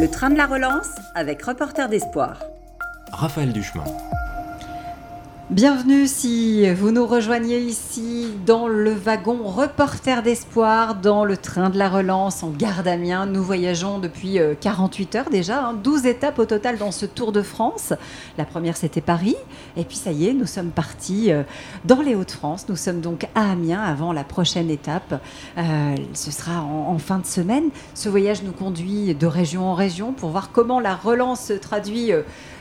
Le train de la relance avec Reporter d'Espoir. Raphaël Duchemin. Bienvenue si vous nous rejoignez ici dans le wagon Reporter d'Espoir, dans le train de la relance en gare d'Amiens. Nous voyageons depuis 48 euh, heures déjà, 12 hein, étapes au total dans ce Tour de France. La première c'était Paris, et puis ça y est, nous sommes partis euh, dans les Hauts-de-France. Nous sommes donc à Amiens avant la prochaine étape. Euh, ce sera en, en, fin de semaine. Ce voyage nous conduit de région en région pour voir comment la relance se traduit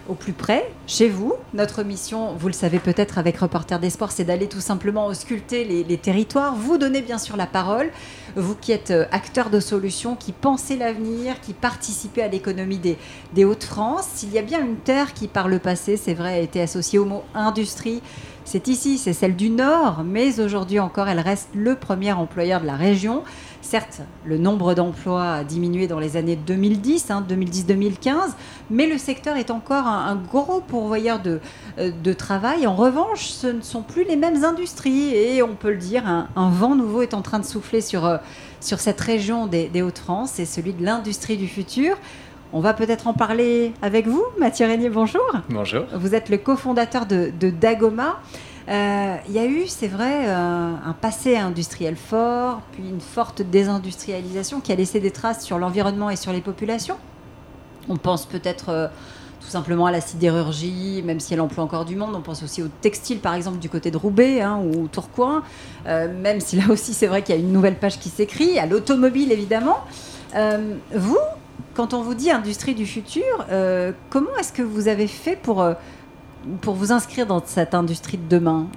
au plus près, chez vous. Notre mission, vous le savez peut-être avec Reporter des Sports, c'est d'aller tout simplement ausculter les, territoires, vous donner bien sûr la parole, vous qui êtes euh, acteur de solutions, qui pensez l'avenir, qui participez à l'économie des, des Hauts-de-France. S'il y a bien une terre qui par le passé, c'est vrai, a été associée au mot industrie, c'est ici, c'est celle du Nord, mais aujourd'hui encore, elle reste le premier employeur de la région. Certes, le nombre d'emplois a diminué dans les années 2010, 2010-2015, hein, mais le secteur est encore un, gros pourvoyeur de, euh, de, travail. En revanche, ce ne sont plus les mêmes industries et on peut le dire, un, vent nouveau est en train de souffler sur, euh, sur cette région des, Hauts-de-France, c'est celui de l'industrie du futur. On va peut-être en parler avec vous. Mathieu Régnier, bonjour. Bonjour. Vous êtes le cofondateur de, de Dagoma. Euh, il y a eu, c'est vrai, euh, un passé industriel fort, puis une forte désindustrialisation qui a laissé des traces sur l'environnement et sur les populations. On pense peut-être euh, tout simplement à la sidérurgie, même si elle emploie encore du monde. On pense aussi au textile, par exemple, du côté de Roubaix hein, ou Tourcoing, même si là aussi c'est vrai qu'il y a une nouvelle page qui s'écrit, à l'automobile évidemment. vous, quand on vous dit industrie du futur, comment est-ce que vous avez fait pour pour vous inscrire dans cette industrie de demain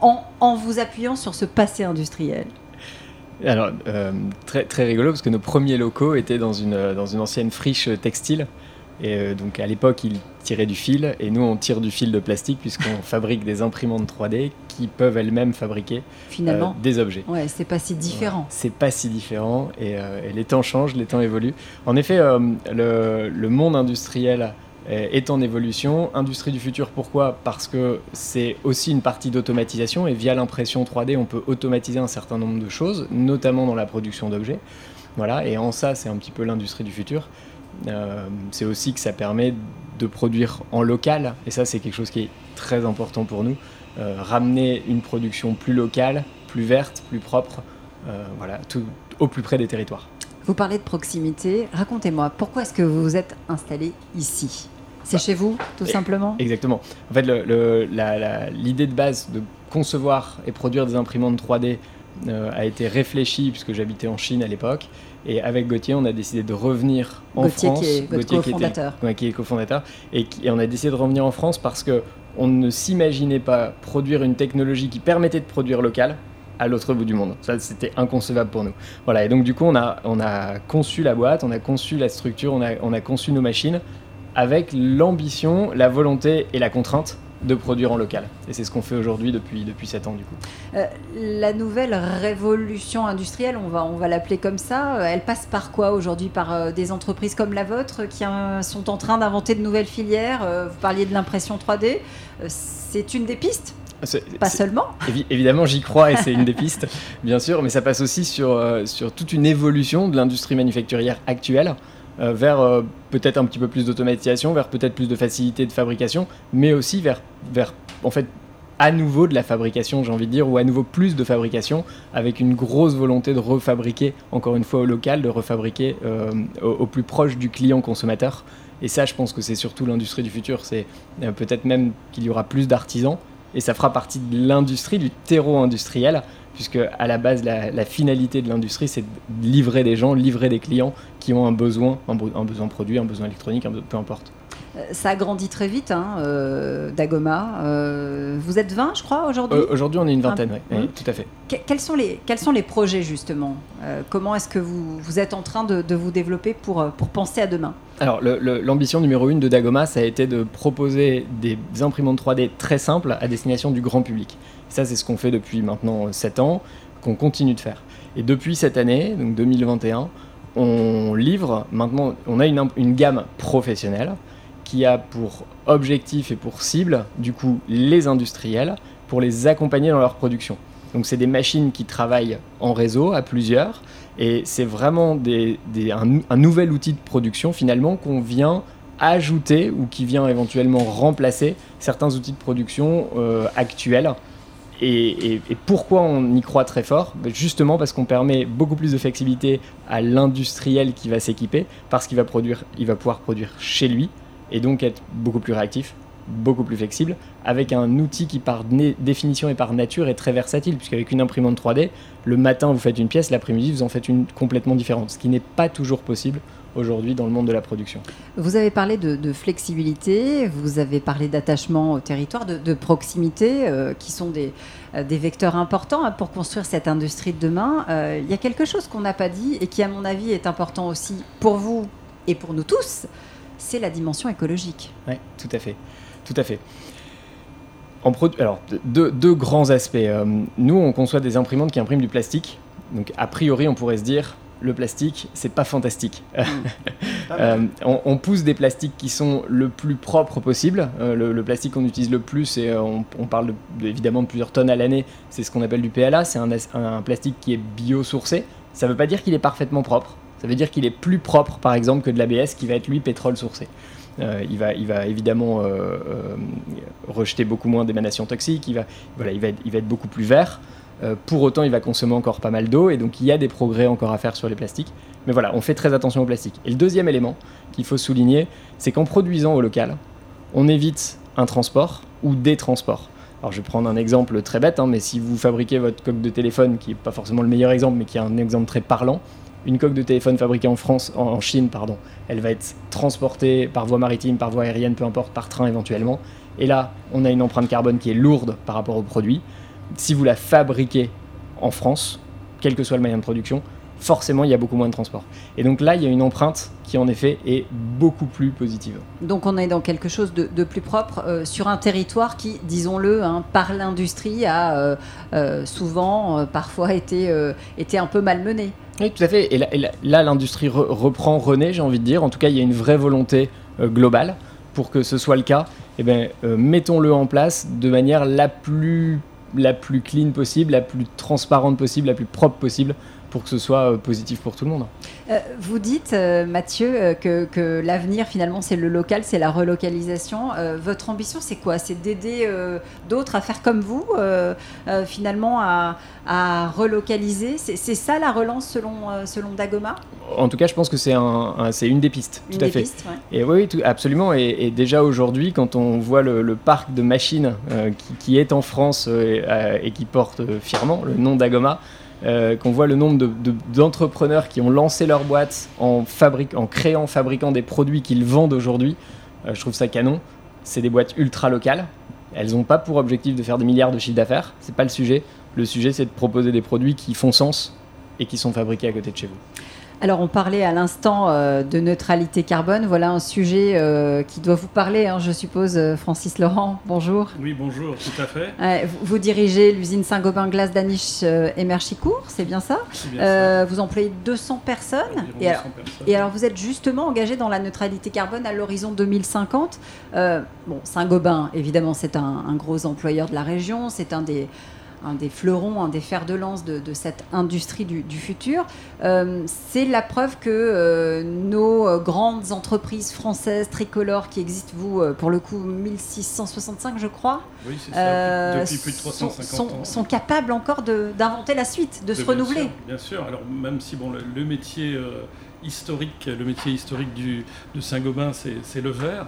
en, vous appuyant sur ce passé industriel alors, euh, très, très rigolo parce que nos premiers locaux étaient dans une, dans une ancienne friche textile. Et euh, donc à l'époque, ils tiraient du fil et nous, on tire du fil de plastique puisqu'on fabrique des imprimantes 3D qui peuvent elles-mêmes fabriquer Finalement, euh, des objets. Ouais, c'est pas si différent. c'est pas si différent et, les temps changent, les temps évoluent. En effet, le, le, monde industriel euh, est en évolution. Industrie du futur, pourquoi? Parce que c'est aussi une partie d'automatisation et via l'impression 3D, on peut automatiser un certain nombre de choses, notamment dans la production d'objets. Voilà, et en ça, c'est un petit peu l'industrie du futur. Euh, c'est aussi que ça permet de produire en local, et ça, c'est quelque chose qui est très important pour nous. Euh, ramener une production plus locale, plus verte, plus propre, voilà, au plus près des territoires. Vous parlez de proximité. Racontez-moi, pourquoi est-ce que vous vous êtes installé ici? C'est bah, chez vous, tout simplement Exactement. En fait, l'idée de base de concevoir et produire des imprimantes 3D euh, a été réfléchie, puisque j'habitais en Chine à l'époque. Et avec Gauthier, on a décidé de revenir en France. Qui est Gauthier cofondateur. qui est cofondateur. Et, et, on a décidé de revenir en France parce que on ne s'imaginait pas produire une technologie qui permettait de produire local à l'autre bout du monde. Ça, c'était inconcevable pour nous. Voilà, et donc du coup, on a, on a conçu la boîte, on a conçu la structure, on a, on a conçu nos machines avec l'ambition, la volonté et la contrainte de produire en local. Et c'est ce qu'on fait aujourd'hui depuis, depuis 7 ans du coup. Euh, la nouvelle révolution industrielle, on va, on va l'appeler comme ça, euh, elle passe par quoi aujourd'hui Par euh, des entreprises comme la vôtre qui sont en train d'inventer de nouvelles filières Vous parliez de l'impression 3D. c'est une des pistes? Pas seulement. évidemment, j'y crois et c'est une des pistes, bien sûr, mais ça passe aussi sur, sur toute une évolution de l'industrie manufacturière actuelle. Euh, vers euh, peut-être un petit peu plus d'automatisation, vers peut-être plus de facilité de fabrication, mais aussi vers, vers en fait à nouveau de la fabrication, j'ai envie de dire, ou à nouveau plus de fabrication, avec une grosse volonté de refabriquer, encore une fois au local, de refabriquer euh, au, plus proche du client consommateur. Et ça, je pense que c'est surtout l'industrie du futur. C'est peut-être même qu'il y aura plus d'artisans, et ça fera partie de l'industrie, du terreau industriel, puisque à la base, la, finalité de l'industrie, c'est de livrer des gens, livrer des clients qui ont un besoin, un, besoin produit, un besoin électronique, peu importe. Euh, ça a grandi très vite, hein, euh, Dagoma. Euh, vous êtes 20, je crois, aujourd'hui Aujourd'hui, on est une vingtaine, oui, tout à fait. quels, sont les, quels sont les projets, justement? Comment est-ce que vous, vous, êtes en train de, vous développer pour, pour penser à demain? Alors, l'ambition numéro une de Dagoma, ça a été de proposer des imprimantes 3D très simples à destination du grand public. Ça, c'est ce qu'on fait depuis maintenant 7 ans, qu'on continue de faire. Et depuis cette année, donc 2021, on livre maintenant, on a une, une gamme professionnelle qui a pour objectif et pour cible, du coup, les industriels, pour les accompagner dans leur production. Donc c'est des machines qui travaillent en réseau à plusieurs et c'est vraiment un, nouvel outil de production finalement qu'on vient ajouter ou qui vient éventuellement remplacer certains outils de production euh, actuels. Et, pourquoi on y croit très fort? Ben, Justement parce qu'on permet beaucoup plus de flexibilité à l'industriel qui va s'équiper, parce qu'il va, va pouvoir produire chez lui et donc être beaucoup plus réactif, beaucoup plus flexible, avec un outil qui par définition et par nature est très versatile, puisqu'avec une imprimante 3D, le matin vous faites une pièce, l'après-midi vous en faites une complètement différente, ce qui n'est pas toujours possible aujourd'hui dans le monde de la production. Vous avez parlé de, flexibilité, vous avez parlé d'attachement au territoire, de, proximité, euh, qui sont des, euh, vecteurs importants hein, pour construire cette industrie de demain. Euh, il y a quelque chose qu'on n'a pas dit et qui, à mon avis, est important aussi pour vous et pour nous tous, c'est la dimension écologique. Oui, tout à fait. Tout à fait. En Alors, deux, deux, grands aspects. nous, on conçoit des imprimantes qui impriment du plastique. Donc, a priori, on pourrait se dire, le plastique, c'est pas fantastique. Mm. Euh, on, pousse des plastiques qui sont le plus propres possible. Euh, le, plastique qu'on utilise le plus, et euh, on, parle évidemment de plusieurs tonnes à l'année, c'est ce qu'on appelle du PLA. C'est un, plastique qui est biosourcé. Ça ne veut pas dire qu'il est parfaitement propre. Ça veut dire qu'il est plus propre, par exemple, que de l'ABS qui va être lui pétrole sourcé. il, va, il va évidemment rejeter beaucoup moins d'émanations toxiques. Il va, voilà, il va, il va être beaucoup plus vert. Euh, pour autant, il va consommer encore pas mal d'eau et donc il y a des progrès encore à faire sur les plastiques. Mais voilà, on fait très attention aux plastiques. Et le deuxième élément qu'il faut souligner, c'est qu'en produisant au local, on évite un transport ou des transports. Alors je vais prendre un exemple très bête, hein, mais si vous fabriquez votre coque de téléphone, qui n'est pas forcément le meilleur exemple, mais qui est un exemple très parlant, une coque de téléphone fabriquée en France, en, Chine, pardon, elle va être transportée par voie maritime, par voie aérienne, peu importe, par train éventuellement. Et là, on a une empreinte carbone qui est lourde par rapport au produit si vous la fabriquez en France, quel que soit le moyen de production, forcément il y a beaucoup moins de transport. Et donc là, il y a une empreinte qui en effet est beaucoup plus positive. Donc on est dans quelque chose de, plus propre euh, sur un territoire qui, disons-le, hein, par l'industrie a euh, euh, souvent, parfois été, été un peu malmené. Oui, tout à fait. Et là, l'industrie reprend renaît, j'ai envie de dire. En tout cas, il y a une vraie volonté globale pour que ce soit le cas. Eh bien, mettons-le en place de manière la plus la plus clean possible, la plus transparente possible, la plus propre possible pour que ce soit euh, positif pour tout le monde. Euh, vous dites, euh, Mathieu, que, l'avenir finalement c'est le local, c'est la relocalisation. votre ambition c'est quoi? C'est d'aider d'autres à faire comme vous, finalement à, relocaliser? C'est ça la relance selon, selon Dagoma En tout cas, je pense que c'est un, une des pistes, tout à fait. Et oui, absolument. Et, déjà aujourd'hui, quand on voit le, parc de machines qui, est en France et qui porte fièrement le nom Dagoma, euh, qu'on voit le nombre d'entrepreneurs qui ont lancé leur boîte en, en créant, fabriquant des produits qu'ils vendent aujourd'hui, euh, je trouve ça canon. C'est des boîtes ultra locales. Elles n'ont pas pour objectif de faire des milliards de chiffres d'affaires. C'est pas le sujet. Le sujet, c'est de proposer des produits qui font sens et qui sont fabriqués à côté de chez vous. Alors, on parlait à l'instant euh, de neutralité carbone. Voilà un sujet euh, qui doit vous parler, hein, je suppose, euh, Francis Laurent. Bonjour. Oui, bonjour, tout à fait. vous, dirigez l'usine Saint-Gobain Glace d'Aniche et Merchicourt, c'est bien ça, Vous employez 200 personnes. Et alors, et alors, vous êtes justement engagé dans la neutralité carbone à l'horizon 2050. bon, Saint-Gobain, évidemment, c'est un, gros employeur de la région. C'est un des un des fleurons, un des fers de lance de, cette industrie du, futur. Euh, c'est la preuve que euh, nos euh, grandes entreprises françaises tricolores qui existent, vous, pour le coup, 1665, je crois, oui, ça, depuis plus de 350 sont, ans. sont capables encore d'inventer la suite, de, se renouveler. bien sûr, alors même si bon, le, métier historique, le métier historique du, de Saint-Gobain, c'est le verre.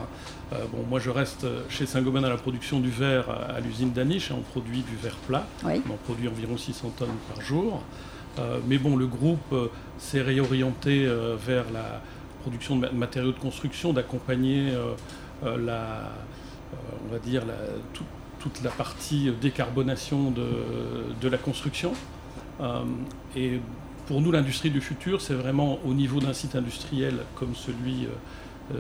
Euh, bon, moi, je reste chez Saint-Gobain à la production du verre à, l'usine d'Aniche et on produit du verre plat. On produit environ 600 tonnes par jour. Euh, mais bon, le groupe euh, s'est réorienté vers la production de matériaux de construction, d'accompagner la, on va dire, toute la partie décarbonation de, de la construction. et pour nous, l'industrie du futur, c'est vraiment au niveau d'un site industriel comme celui euh,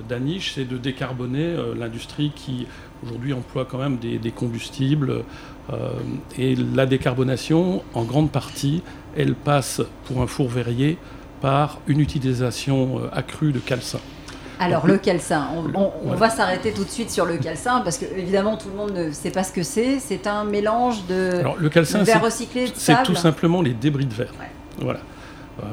d'Aniche, c'est de décarboner euh, l'industrie qui aujourd'hui emploie quand même des, combustibles. Euh, et la décarbonation, en grande partie, elle passe pour un four verrier par une utilisation accrue de calcin. Alors le calcin, on, va s'arrêter tout de suite sur le calcin parce que évidemment tout le monde ne sait pas ce que c'est. C'est un mélange de, Alors, le calcin, verre recyclé, de C'est tout simplement les débris de verre. Voilà. Euh,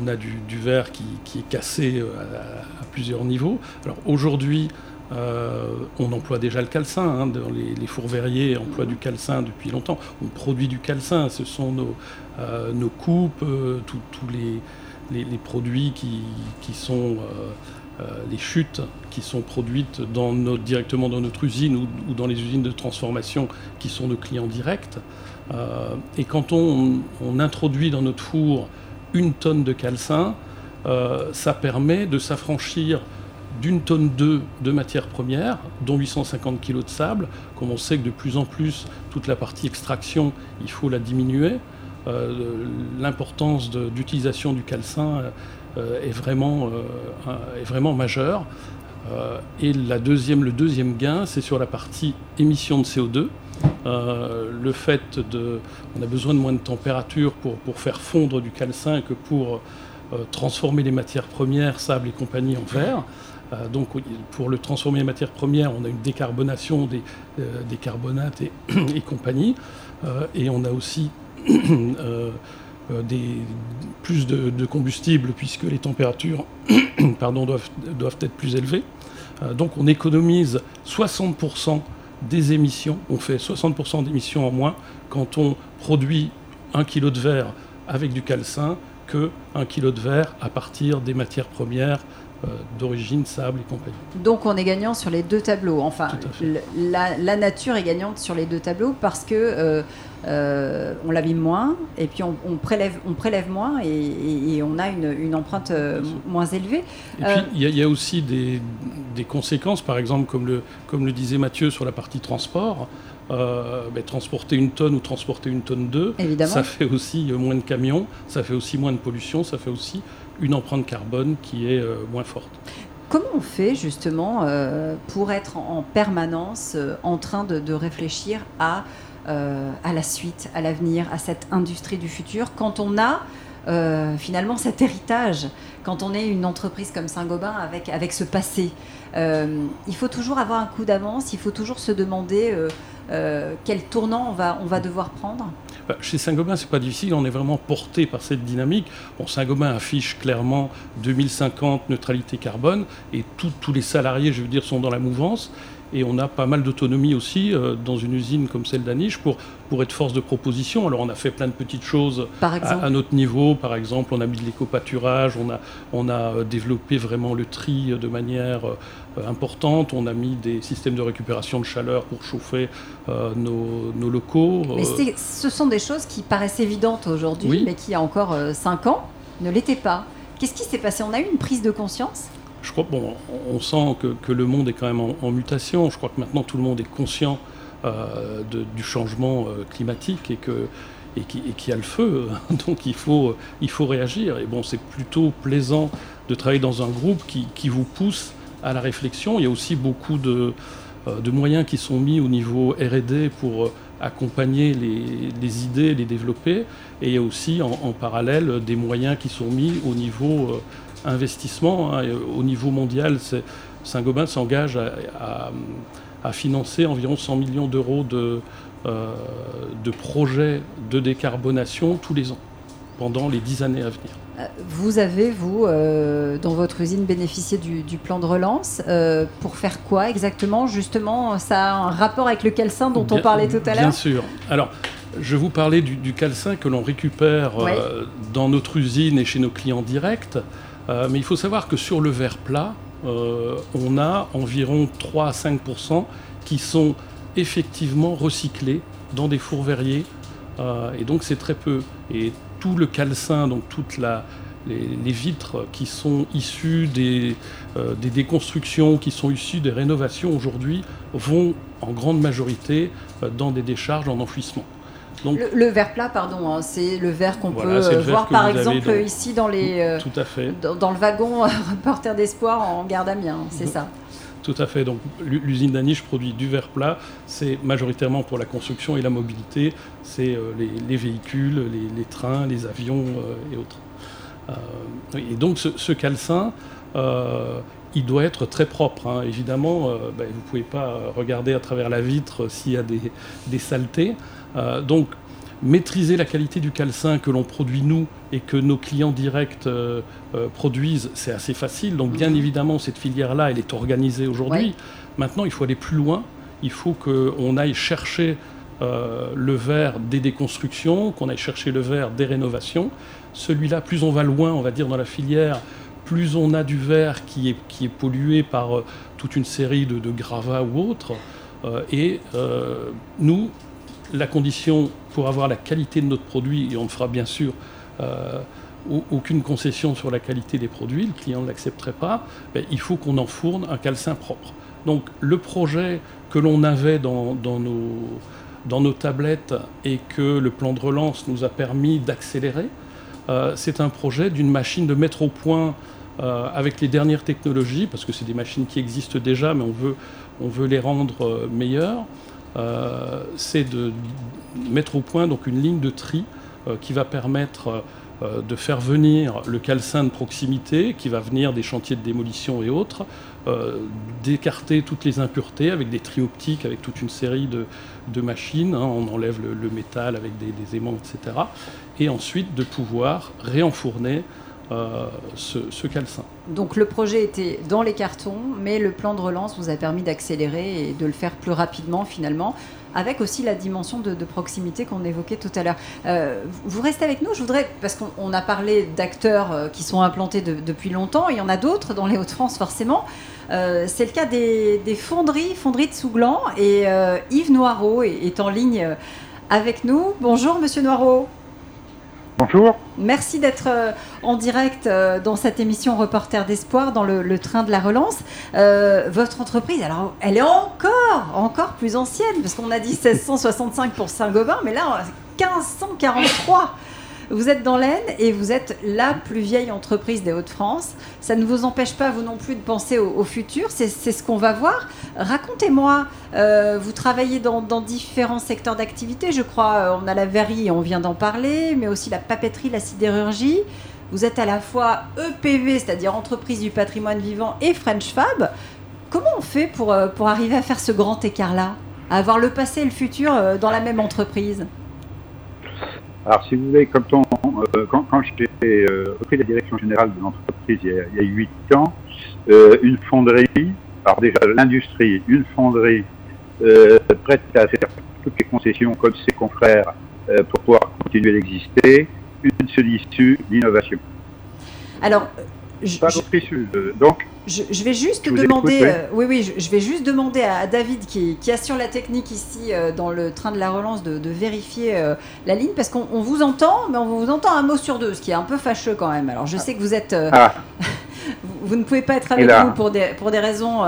on, a du, verre qui, est cassé euh, à, plusieurs niveaux. Alors aujourd'hui, euh, on emploie déjà le calcin. Hein, dans les, fours verriers emploient du calcin depuis longtemps. On produit du calcin. Ce sont nos, coupes, tous les, les, produits qui, sont les chutes qui sont produites directement dans notre usine ou, dans les usines de transformation qui sont nos clients directs. et quand on, introduit dans notre four une tonne de calcin, euh, ça permet de s'affranchir d'une tonne 2 de matières premières, dont 850 kg de sable. Comme on sait que de plus en plus, toute la partie extraction, il faut la diminuer. Euh, l'importance d'utilisation du calcin euh, est, vraiment, majeure. et le deuxième gain, c'est sur la partie émission de CO2. Euh, le fait de, on a besoin de moins de température pour, pour faire fondre du calcin que pour euh, transformer les matières premières, sable et compagnie en verre. Euh, donc pour le transformer en matières premières, on a une décarbonation des, des carbonates et, et compagnie. et on a aussi des, plus de, combustible puisque les températures pardon, doivent, doivent être plus élevées. donc on économise 60% des émissions. On fait 60% d'émissions en moins quand on produit un kilo de verre avec du calcin que un kilo de verre à partir des matières premières euh, d'origine sable et compagnie. Donc on est gagnant sur les deux tableaux. Enfin, la, nature est gagnante sur les deux tableaux parce que euh, euh, on l'abîme moins et puis on, prélève, on prélève moins et, on a une, empreinte moins élevée. Et puis il y, a aussi des, conséquences, par exemple, comme le, comme le disait Mathieu sur la partie transport. Ben, transporter une tonne ou transporter une tonne d'œufs, ça fait aussi moins de camions, ça fait aussi moins de pollution, ça fait aussi une empreinte carbone qui est euh, moins forte. Comment on fait justement euh, pour être en permanence euh, en train de, réfléchir à, à la suite, à l'avenir, à cette industrie du futur, quand on a finalement cet héritage, quand on est une entreprise comme Saint-Gobain avec, avec ce passé Il faut toujours avoir un coup d'avance, il faut toujours se demander quel tournant on va, on va devoir prendre bah, chez Saint-Gobain, c'est pas difficile, on est vraiment porté par cette dynamique. Bon, Saint-Gobain affiche clairement 2050 neutralité carbone et tous les salariés, je veux dire, sont dans la mouvance et on a pas mal d'autonomie aussi euh, dans une usine comme celle d'Aniche pour, pour être force de proposition. Alors on a fait plein de petites choses à, notre niveau. Par exemple, on a mis de l'éco-pâturage, on a, on a euh, développé vraiment le tri de manière euh, importante, on a mis des systèmes de récupération de chaleur pour chauffer nos, nos, locaux. Mais ce sont des choses qui paraissent évidentes aujourd'hui, mais qui, il y a encore 5 ans, ne l'étaient pas. Qu'est-ce qui s'est passé? On a eu une prise de conscience? Je crois, bon, on sent que, le monde est quand même en, mutation. Je crois que maintenant tout le monde est conscient euh, du changement euh, climatique et que et qui, a le feu, donc il faut, il faut réagir. Et bon, c'est plutôt plaisant de travailler dans un groupe qui, vous pousse à la réflexion. Il y a aussi beaucoup de, euh, de moyens qui sont mis au niveau RD pour accompagner les, idées, les développer. Et il y a aussi en parallèle des moyens qui sont mis au niveau investissement. Hein, au niveau mondial, Saint-Gobain s'engage à, financer environ 100 millions d'euros de, euh, de projets de décarbonation tous les ans, pendant les dix années à venir. Euh, vous avez, vous, euh, dans votre usine, bénéficié du, plan de relance. pour faire quoi exactement? Justement, ça a un rapport avec le calcin dont on parlait tout à l'heure? Bien sûr. Alors, je vous parlais du, calcin que l'on récupère dans notre usine et chez nos clients directs. Euh, mais il faut savoir que sur le verre plat, euh, on a environ 3 à 5% qui sont effectivement recyclés dans des fours verriers. Euh, et donc c'est très peu. Et tout le calcin, donc toutes les, vitres qui sont issues des, des, déconstructions, qui sont issues des rénovations aujourd'hui, vont en grande majorité dans des décharges en enfouissement le, verre plat, pardon, hein, c'est le verre qu'on peut voir par exemple ici dans les. Euh, tout à fait. Dans, le wagon reporter d'espoir en gare d'Amiens, c'est ça. Tout à fait. Donc l'usine d'Aniche produit du verre plat. C'est majoritairement pour la construction et la mobilité. C'est euh, les, véhicules, les, trains, les avions euh, et autres. et donc ce, ce calcin, il doit être très propre. hein. Évidemment, ben, vous ne pouvez pas regarder à travers la vitre s'il y a des, des saletés. Euh, donc, maîtriser la qualité du calcin que l'on produit nous et que nos clients directs euh, euh, produisent, c'est assez facile. Donc, bien évidemment, cette filière-là, elle est organisée aujourd'hui. Ouais. Maintenant, il faut aller plus loin. Il faut qu'on aille chercher euh, le verre des déconstructions, qu'on aille chercher le verre des rénovations. Celui-là, plus on va loin, on va dire, dans la filière, plus on a du verre qui est, qui est pollué par toute une série de, de gravats ou autres. Et nous, la condition pour avoir la qualité de notre produit, et on ne fera bien sûr euh, au- aucune concession sur la qualité des produits, le client ne l'accepterait pas, ben, il faut qu'on enfourne un calcin propre. Donc le projet que l'on avait dans, nos, tablettes et que le plan de relance nous a permis d'accélérer, euh, c'est un projet d'une machine de mettre au point euh, avec les dernières technologies, parce que c'est des machines qui existent déjà, mais on veut, les rendre meilleures. Euh, c'est de mettre au point donc une ligne de tri euh, qui va permettre euh, de faire venir le calcin de proximité, qui va venir des chantiers de démolition et autres, d'écarter toutes les impuretés avec des tri optiques, avec toute une série de, machines. hein. on enlève le, le métal avec des, des aimants, etc. Et ensuite de pouvoir réenfourner euh, ce, ce calcin. Donc le projet était dans les cartons, mais le plan de relance vous a permis d'accélérer et de le faire plus rapidement finalement, avec aussi la dimension de, proximité qu'on évoquait tout à l'heure. Euh, vous restez avec nous, je voudrais, parce qu'on on a parlé d'acteurs euh, qui sont implantés de- depuis longtemps, il y en a d'autres dans les Hauts-de-France forcément. C'est le cas des, fonderies, fonderies de Souglan, et Yves Noireau est, est en ligne avec nous. Bonjour Monsieur Noireau. Bonjour. Merci d'être euh, en direct euh, dans cette émission Reporter d'Espoir, dans le, train de la relance. Euh, votre entreprise, alors, elle est encore, encore plus ancienne, parce qu'on a dit 1665 pour Saint-Gobain, mais là, 1543. Vous êtes dans l'Aisne et vous êtes la plus vieille entreprise des Hauts-de-France. Ça ne vous empêche pas, vous non plus, de penser au, futur. C'est ce qu'on va voir. Racontez-moi, euh, vous travaillez dans, différents secteurs d'activité. Je crois, euh, on a la verrerie, on vient d'en parler, mais aussi la papeterie, la sidérurgie. Vous êtes à la fois EPV, c'est-à-dire entreprise du patrimoine vivant, et French Fab. Comment on fait pour, euh, pour arriver à faire ce grand écart-là À avoir le passé et le futur dans la même entreprise? Alors, si vous voulez, quand, on, euh, quand, quand j'ai euh, repris la direction générale de l'entreprise il y a- il y a huit ans, euh, une fonderie, alors déjà l'industrie, une fonderie euh, prête à faire toutes les concessions comme ses confrères euh, pour pouvoir continuer d'exister, une seule issue, l'innovation. Alors, je, Pas je- euh, donc, Je, je vais juste Je demander, écoute, euh, oui, oui, je, je vais juste demander à, à David qui, qui assure la technique ici euh, dans le train de la relance de, de vérifier euh, la ligne parce qu'on on vous entend, mais on vous entend un mot sur deux, ce qui est un peu fâcheux quand même. Alors je sais que vous êtes, ah, vous, vous ne pouvez pas être avec nous pour des pour des raisons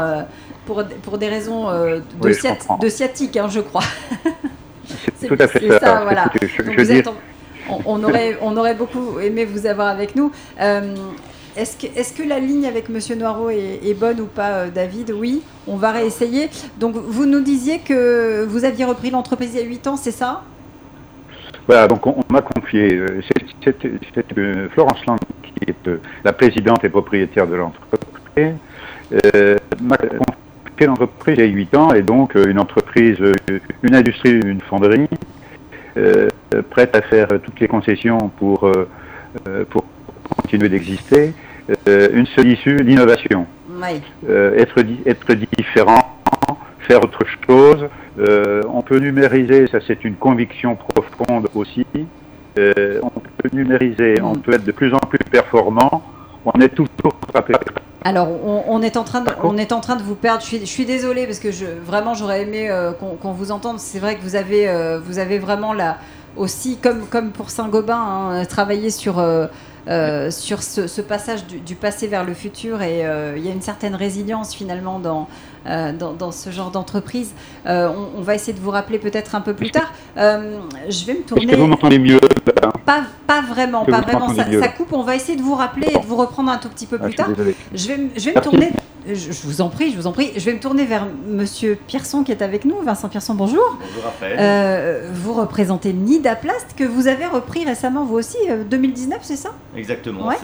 pour, pour des raisons de, Oui, je sciat- comprends. de sciatique, hein, je crois. c'est tout à fait ça. ça, voilà. Écoutez, je, Donc je vous dis, êtes en- on, on aurait, on aurait beaucoup aimé vous avoir avec nous. Est-ce que, est-ce que la ligne avec Monsieur Noireau est, est bonne ou pas, euh, David? Oui, on va réessayer. Donc, vous nous disiez que vous aviez repris l'entreprise il y a 8 ans, c'est ça? Voilà, donc on, m'a confié, euh, c'est euh, Florence Lang qui est la présidente et propriétaire de l'entreprise, euh, m'a confié l'entreprise il y a 8 ans et donc une entreprise, une industrie, une fonderie, prête à faire toutes les concessions pour, pour continuer d'exister, Euh, une seule issue, l'innovation Oui. euh, être, être différent, faire autre chose. Euh, on peut numériser, ça c'est une conviction profonde aussi. On peut numériser, on Mm. peut être de plus en plus performant. On est toujours frappé. Alors, on, on est en train de, on est en train de vous perdre. Je suis, je suis désolée parce que je, vraiment, j'aurais aimé qu'on vous entende. C'est vrai que vous avez, vous avez vraiment là aussi, comme, comme pour Saint-Gobain, hein, travaillé sur, euh, sur ce, ce passage du, du passé vers le futur et euh, il y a une certaine résilience finalement dans, euh, dans, dans ce genre d'entreprise. On, on va essayer de vous rappeler peut-être un peu plus tard. Je vais me Est-ce tourner. que vous m'entendez mieux là? Pas, pas vraiment, pas vraiment. Ça, ça coupe. On va essayer de vous rappeler et de vous reprendre un tout petit peu Ah, plus tard. Je vais, m- je vais me tourner. Je, je vous en prie, je vous en prie. Je vais me tourner vers Monsieur Pierson qui est avec nous. Vincent Pierson, bonjour. Bonjour Raphaël. Euh, vous représentez Nidaplast que vous avez repris récemment, vous aussi, euh, 2019, c'est ça? Exactement. ouais.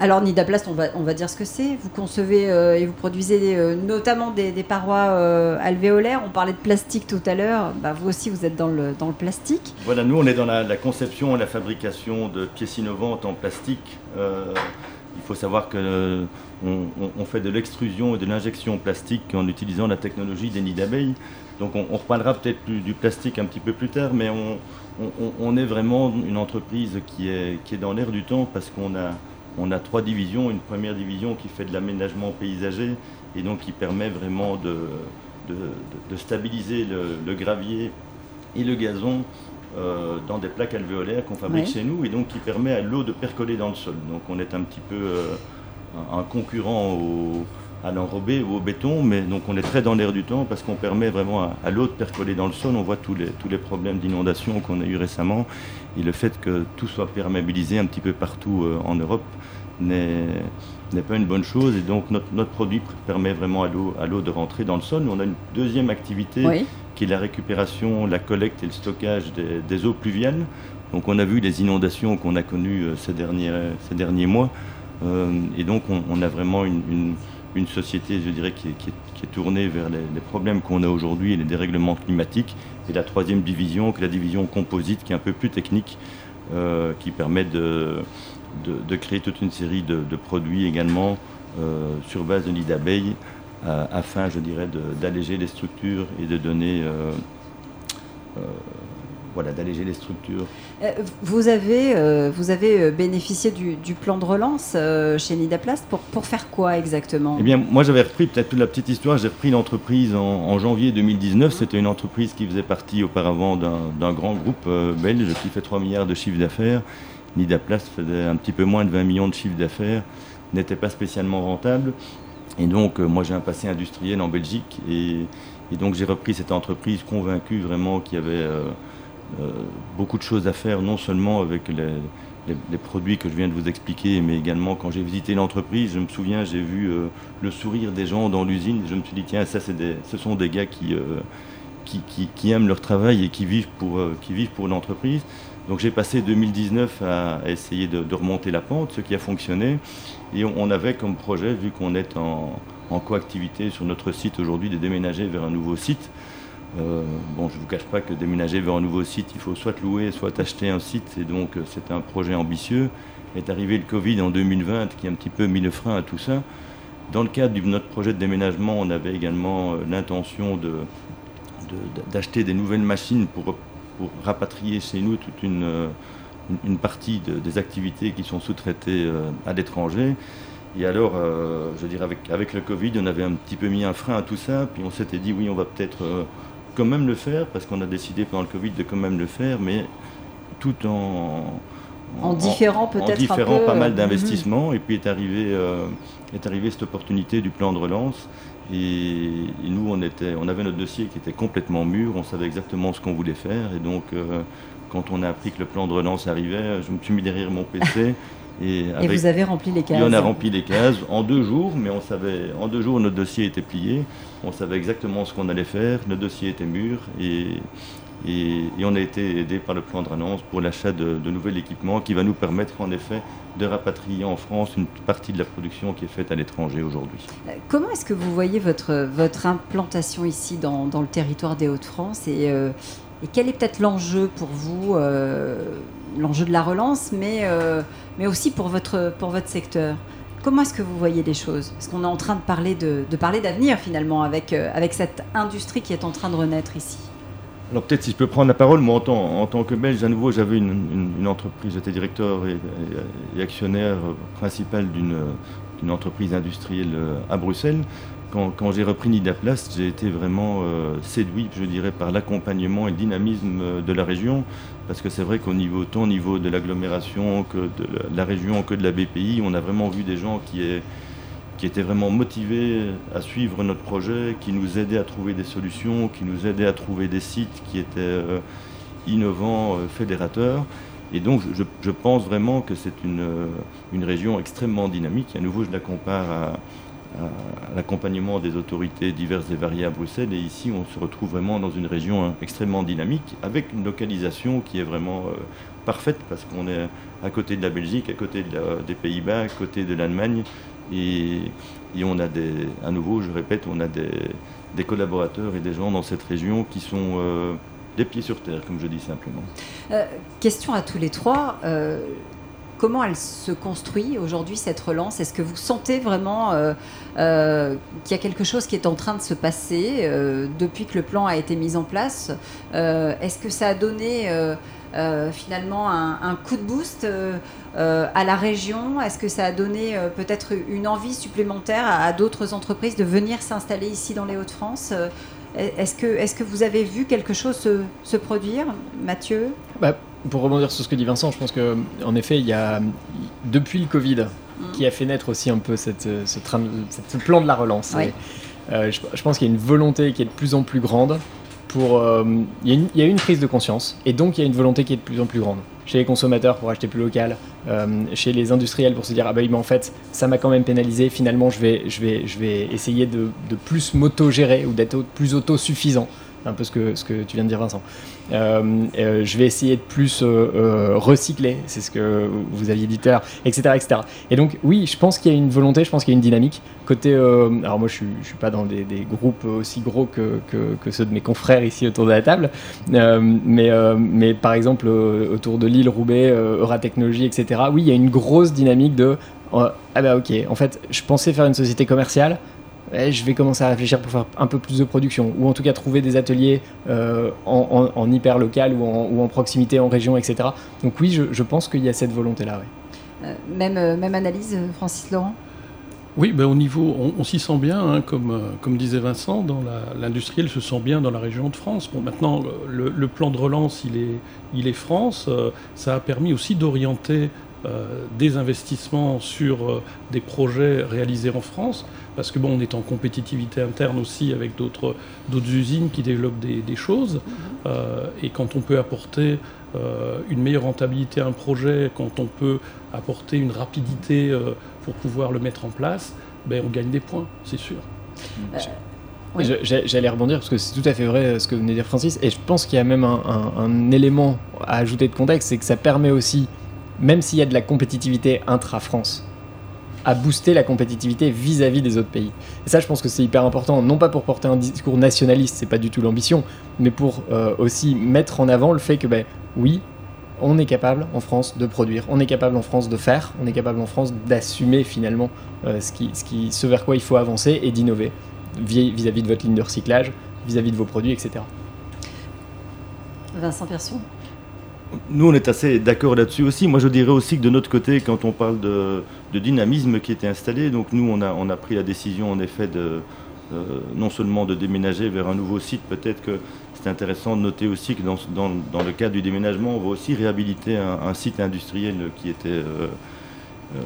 Alors Nidaplast, on va, on va dire ce que c'est. Vous concevez euh, et vous produisez euh, notamment des, parois euh, alvéolaires. On parlait de plastique tout à l'heure. Bah, vous aussi, vous êtes dans le, dans le plastique. Voilà, nous, on est dans la, conception et la fabrication de pièces innovantes en plastique. il faut savoir que on, fait de l'extrusion et de l'injection plastique en utilisant la technologie des nids d'abeilles. Donc on, reparlera peut-être du plastique un petit peu plus tard, mais on, est vraiment une entreprise qui est, qui est dans l'air du temps parce qu'on a on a trois divisions. Une première division qui fait de l'aménagement paysager et donc qui permet vraiment de, de, stabiliser le, gravier et le gazon euh, dans des plaques alvéolaires qu'on fabrique chez nous et donc qui permet à l'eau de percoler dans le sol. Donc on est un petit peu euh, un concurrent à l'enrobé ou au béton, mais donc on est très dans l'air du temps parce qu'on permet vraiment à, l'eau de percoler dans le sol. On voit tous les, tous les problèmes d'inondation qu'on a eu récemment et le fait que tout soit perméabilisé un petit peu partout euh, en Europe n'est pas une bonne chose. Et donc notre, notre produit permet vraiment à l'eau de rentrer dans le sol. On a une deuxième activité qui est la récupération, la collecte et le stockage des, eaux pluviales. Donc on a vu les inondations qu'on a connues euh, ces derniers, ces derniers mois. Euh, et donc on, a vraiment une, une, société, je dirais, qui est, tournée vers les, problèmes qu'on a aujourd'hui et les dérèglements climatiques. Et la troisième division, qui est la division composite, qui est un peu plus technique, euh, qui permet de, créer toute une série de, produits également euh, sur base de nids d'abeilles euh, afin, je dirais, d'alléger les structures et de donner voilà, d'alléger les structures. Vous avez, vous avez bénéficié du, plan de relance chez Nidaplast pour, pour faire quoi exactement? Eh bien, moi j'avais repris, peut-être toute la petite histoire, j'ai repris l'entreprise en, janvier 2019. C'était une entreprise qui faisait partie auparavant d'un grand groupe belge qui fait 3 milliards de chiffre d'affaires Nidaplast faisait un petit peu moins de 20 millions de chiffre d'affaires, n'était pas spécialement rentable. Et donc, euh, moi, j'ai un passé industriel en Belgique. Et, donc, j'ai repris cette entreprise convaincu vraiment qu'il y avait euh, euh, beaucoup de choses à faire, non seulement avec les, produits que je viens de vous expliquer, mais également quand j'ai visité l'entreprise, je me souviens, j'ai vu le sourire des gens dans l'usine. Je me suis dit, tiens, ça, des, ce sont des gars qui, qui, aiment leur travail et qui vivent pour, qui vivent pour l'entreprise. Donc j'ai passé 2019 à, essayer de, remonter la pente, ce qui a fonctionné. Et on, avait comme projet, vu qu'on est en, coactivité sur notre site aujourd'hui, de déménager vers un nouveau site. Euh, bon, je ne vous cache pas que déménager vers un nouveau site, il faut soit louer, soit acheter un site. Et donc euh, c'est un projet ambitieux. Est arrivé le Covid en 2020 qui a un petit peu mis le frein à tout ça. Dans le cadre de notre projet de déménagement, on avait également euh, l'intention d'acheter des nouvelles machines pour rapatrier chez nous toute une, partie des activités qui sont sous-traitées à l'étranger. Et alors, je veux dire, avec, avec le Covid, on avait un petit peu mis un frein à tout ça, puis on s'était dit, oui, on va peut-être quand même le faire, parce qu'on a décidé pendant le Covid de quand même le faire, mais tout en... En, différent peut-être différent pas mal d'investissements, et puis est arrivé, est arrivée cette opportunité du plan de relance. Et, nous, on, était, on avait notre dossier qui était complètement mûr, on savait exactement ce qu'on voulait faire. Et donc, euh, quand on a appris que le plan de relance arrivait, je me suis mis derrière mon PC. Et, vous avez rempli les cases. Et on a rempli les cases en deux jours, mais on savait, en deux jours, notre dossier était plié. On savait exactement ce qu'on allait faire, notre dossier était mûr. Et, et, on a été aidé par le plan de relance pour l'achat de, de nouvel équipement qui va nous permettre en effet de rapatrier en France une partie de la production qui est faite à l'étranger aujourd'hui. Euh, comment est-ce que vous voyez votre, votre implantation ici dans, dans le territoire des Hauts-de-France et, euh, et, quel est peut-être l'enjeu pour vous, euh, l'enjeu de la relance, mais, mais aussi pour votre, pour votre secteur Comment est-ce que vous voyez les choses? Parce qu'on est en train de parler de, de parler d'avenir finalement avec, avec cette industrie qui est en train de renaître ici? Alors peut-être si je peux prendre la parole, moi en tant, que Belge, à nouveau, j'avais une, entreprise, j'étais directeur et, actionnaire principal d'une entreprise industrielle euh, à Bruxelles. Quand, j'ai repris Nidaplast, j'ai été vraiment euh, séduit, je dirais, par l'accompagnement et le dynamisme euh, de la région, parce que c'est vrai qu'au niveau, tant au niveau de l'agglomération que de la région que de la BPI, on a vraiment vu des gens qui est qui étaient vraiment motivés à suivre notre projet, qui nous aidaient à trouver des solutions, qui nous aidaient à trouver des sites qui étaient euh, innovants, euh, fédérateurs. Et donc je, pense vraiment que c'est une, euh, une, région extrêmement dynamique. à nouveau, je la compare à, l'accompagnement des autorités diverses et variées à Bruxelles. Et ici, on se retrouve vraiment dans une région hein, extrêmement dynamique, avec une localisation qui est vraiment parfaite parce qu'on est à côté de la Belgique, à côté des Pays-Bas, à côté de l'Allemagne. Et, on a des, à nouveau, je répète, on a des, collaborateurs et des gens dans cette région qui sont euh, des pieds sur terre, comme je dis simplement. Euh, question à tous les trois. Euh, comment elle se construit aujourd'hui, cette relance? Est-ce que vous sentez vraiment qu'il y a quelque chose qui est en train de se passer depuis que le plan a été mis en place? Est-ce que ça a donné euh, finalement un, coup de boost euh, euh, à la région? Est-ce que ça a donné peut-être une envie supplémentaire à, d'autres entreprises de venir s'installer ici dans les Hauts-de-France? Est-ce que, est que vous avez vu quelque chose se, produire, Mathieu? Bah, Pour rebondir sur ce que dit Vincent, je pense qu'en effet, il y a, depuis le Covid, mm. qui a fait naître aussi un peu cette, ce, train, ce plan de la relance. je, pense qu'il y a une volonté qui est de plus en plus grande pour. Euh, il y, a une prise de conscience et donc il y a une volonté qui est de plus en plus grande. Chez les consommateurs pour acheter plus local, euh, chez les industriels pour se dire ah bah mais en fait ça m'a quand même pénalisé. Finalement je vais je vais je vais essayer de, de plus m'auto-gérer ou d'être plus autosuffisant un peu ce que, ce que tu viens de dire Vincent. Euh, euh, je vais essayer de plus euh, recycler, c'est ce que vous aviez dit tout à l'heure, etc., etc. Et donc oui, je pense qu'il y a une volonté, je pense qu'il y a une dynamique. Côté, alors moi je suis, je suis pas dans des, groupes aussi gros que, que, que, ceux de mes confrères ici autour de la table, mais, mais par exemple autour de Lille, Roubaix, Euratechnologie, etc. Oui, il y a une grosse dynamique de ah bah ok, en fait je pensais faire une société commerciale, je vais commencer à réfléchir pour faire un peu plus de production, ou en tout cas trouver des ateliers euh, en, hyper local ou en, proximité, en région, etc. Donc oui, je, pense qu'il y a cette volonté-là. Euh, même, euh, même analyse, Francis Laurent? Oui, ben au niveau, on, s'y sent bien, hein, comme, comme disait Vincent, dans l'industriel se sent bien dans la région de France. Bon, maintenant, le, plan de relance, il est, il est France. ça a permis aussi d'orienter des investissements sur des projets réalisés en France parce que bon, on est en compétitivité interne aussi avec d'autres usines qui développent des, choses. Euh, et quand on peut apporter euh, une meilleure rentabilité à un projet, quand on peut apporter une rapidité euh, pour pouvoir le mettre en place, ben, on gagne des points, c'est sûr. J'allais rebondir parce que c'est tout à fait vrai ce que venait de dire Francis, et je pense qu'il y a même un élément à ajouter de contexte, c'est que ça permet aussi, même s'il y a de la compétitivité intra-France, à booster la compétitivité vis-à-vis des autres pays. Et ça, je pense que c'est hyper important, non pas pour porter un discours nationaliste, c'est pas du tout l'ambition, mais pour euh, aussi mettre en avant le fait que, ben, oui, on est capable en France de produire, on est capable en France de faire, on est capable en France d'assumer finalement euh, ce, qui, ce, qui, vers quoi il faut avancer et d'innover vis-à-vis de votre ligne de recyclage, vis-à-vis de vos produits, etc. Vincent Persson nous, on est assez d'accord là-dessus aussi. Moi, je dirais aussi que de notre côté, quand on parle de, dynamisme qui était installé, donc nous, on a, pris la décision, en effet, de, euh, non seulement de déménager vers un nouveau site, peut-être que c'est intéressant de noter aussi que dans, le cadre du déménagement, on va aussi réhabiliter un, site industriel qui était, euh, euh,